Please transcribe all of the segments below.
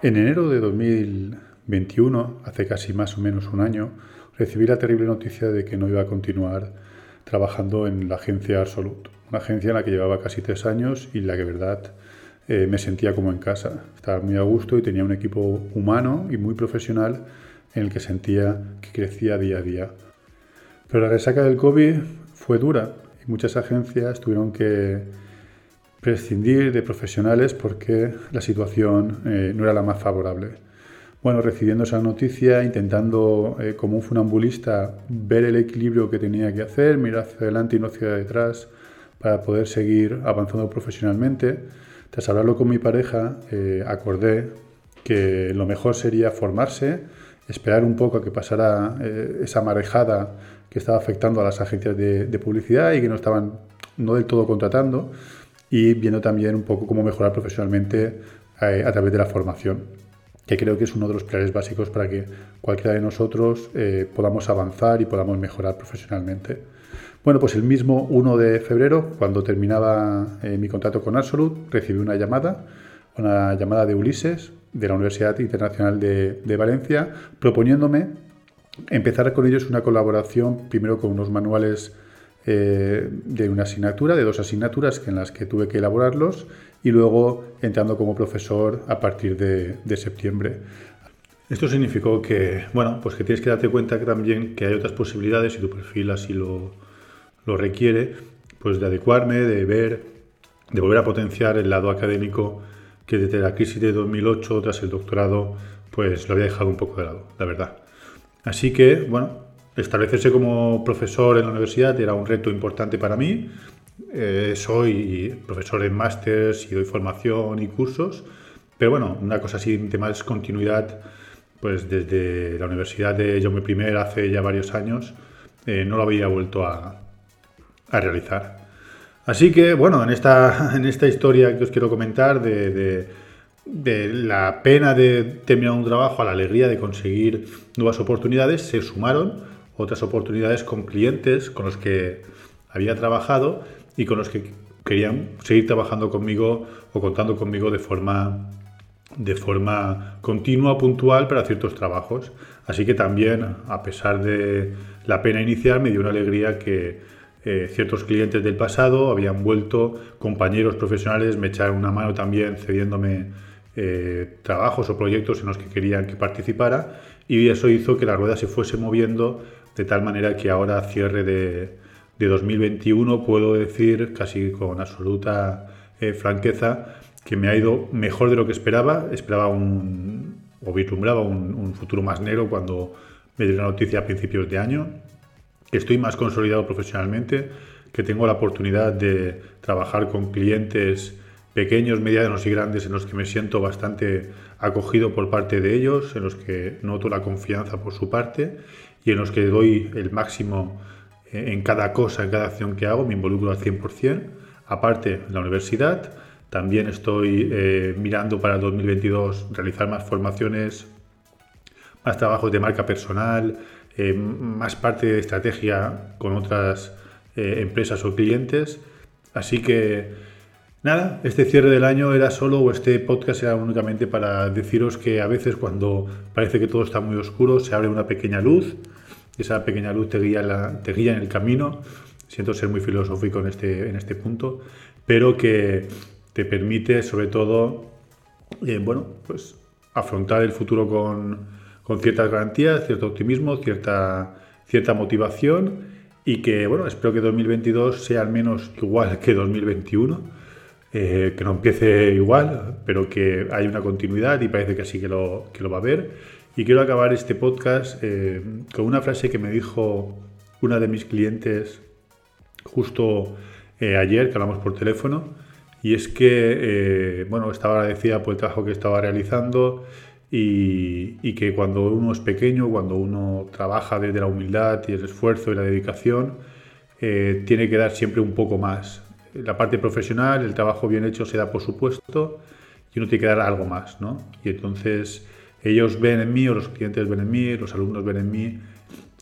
En enero de 2021, hace casi más o menos un año, recibí la terrible noticia de que no iba a continuar trabajando en la agencia Absolut, una agencia en la que llevaba casi tres años y la que, verdad, eh, me sentía como en casa. Estaba muy a gusto y tenía un equipo humano y muy profesional en el que sentía que crecía día a día. Pero la resaca del COVID fue dura y muchas agencias tuvieron que prescindir de profesionales porque la situación eh, no era la más favorable. Bueno, recibiendo esa noticia, intentando eh, como un funambulista ver el equilibrio que tenía que hacer, mirar hacia adelante y no hacia detrás para poder seguir avanzando profesionalmente, tras hablarlo con mi pareja, eh, acordé que lo mejor sería formarse, esperar un poco a que pasara esa marejada que estaba afectando a las agencias de, de publicidad y que no estaban no del todo contratando, y viendo también un poco cómo mejorar profesionalmente eh, a través de la formación, que creo que es uno de los pilares básicos para que cualquiera de nosotros eh, podamos avanzar y podamos mejorar profesionalmente. Bueno, pues el mismo 1 de febrero, cuando terminaba eh, mi contrato con Absolut, recibí una llamada, una llamada de Ulises, de la Universidad Internacional de, de Valencia, proponiéndome empezar con ellos una colaboración, primero con unos manuales eh, de una asignatura, de dos asignaturas en las que tuve que elaborarlos y luego entrando como profesor a partir de, septiembre. Esto significó que, bueno, pues que tienes que darte cuenta también que hay otras posibilidades y tu perfil así lo, lo requiere, pues de adecuarme, de ver, de volver a potenciar el lado académico que desde la crisis de 2008 tras el doctorado pues lo había dejado un poco de lado, la verdad. Así que, bueno, Establecerse como profesor en la universidad era un reto importante para mí. Eh, soy profesor en másters y doy formación y cursos, pero bueno, una cosa así de más continuidad, pues desde la Universidad de Jaume I hace ya varios años, eh, no lo había vuelto a, realizar. Así que, bueno, en esta, en esta historia que os quiero comentar de, de la pena de terminar un trabajo a la alegría de conseguir nuevas oportunidades, se sumaron otras oportunidades con clientes con los que había trabajado y con los que querían seguir trabajando conmigo o contando conmigo de forma, de forma continua, puntual para ciertos trabajos. Así que también, a pesar de la pena inicial, me dio una alegría que eh, ciertos clientes del pasado habían vuelto, compañeros profesionales me echaron una mano también cediéndome eh, trabajos o proyectos en los que querían que participara y eso hizo que la rueda se fuese moviendo de tal manera que ahora, cierre de, 2021, puedo decir casi con absoluta eh, franqueza que me ha ido mejor de lo que esperaba. Esperaba un, o vislumbraba un, futuro más negro cuando me dio la noticia a principios de año. Estoy más consolidado profesionalmente, que tengo la oportunidad de trabajar con clientes pequeños, medianos y grandes en los que me siento bastante acogido por parte de ellos, en los que noto la confianza por su parte y en los que doy el máximo eh, en cada cosa, en cada acción que hago, me involucro al 100%. Aparte, la universidad, también estoy eh, mirando para el 2022 realizar más formaciones, más trabajos de marca personal, eh, más parte de estrategia con otras empresas o clientes. Así que Nada, este cierre del año era solo, o este podcast era únicamente para deciros que a veces cuando parece que todo está muy oscuro, se abre una pequeña luz, esa pequeña luz te guía, te guía en el camino. Siento ser muy filosófico en este, en este punto, pero que te permite sobre todo, eh, bueno, pues afrontar el futuro con, con ciertas garantías, cierto optimismo, cierta, cierta motivación y que, bueno, espero que 2022 sea al menos igual que 2021 eh, que no empiece igual, pero que hay una continuidad y parece que así que lo, que lo va a haber. Y quiero acabar este podcast eh, con una frase que me dijo una de mis clientes justo eh, ayer, que hablamos por teléfono, y es que, bueno, estaba agradecida por el trabajo que estaba realizando y, y, que cuando uno es pequeño, cuando uno trabaja desde la humildad y el esfuerzo y la dedicación, tiene que dar siempre un poco más la parte profesional, el trabajo bien hecho se da por supuesto y uno tiene que dar algo más, ¿no? Y entonces ellos ven en mí, o los clientes ven en mí, los alumnos ven en mí,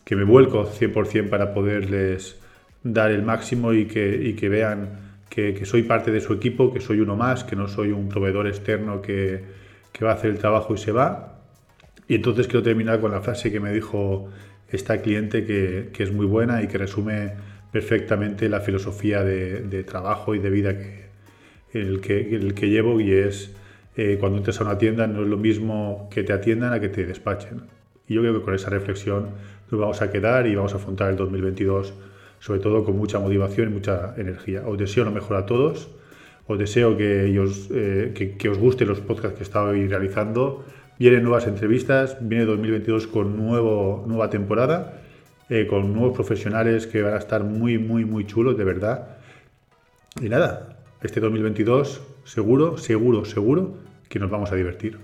que me vuelco 100% para poderles dar el máximo y que, que vean que, soy parte de su equipo, que soy uno más, que no soy un proveedor externo que, que va a hacer el trabajo y se va. Y entonces quiero terminar con la frase que me dijo esta cliente que, que es muy buena y que resume perfectamente la filosofía de, trabajo y de vida que el, que el que llevo y es eh, cuando entres a una tienda no es lo mismo que te atiendan a que te despachen. Y yo creo que con esa reflexión nos vamos a quedar y vamos a afrontar el 2022 sobre todo con mucha motivación y mucha energía. Os deseo lo mejor a todos, os deseo que, os, eh, que, que os gusten los podcasts que estoy realizando. Vienen nuevas entrevistas, viene 2022 con nuevo, nueva temporada, eh, con nuevos profesionales que van a estar muy, muy, muy chulos, de verdad. Y nada, este 2022 seguro, seguro, seguro que nos vamos a divertir.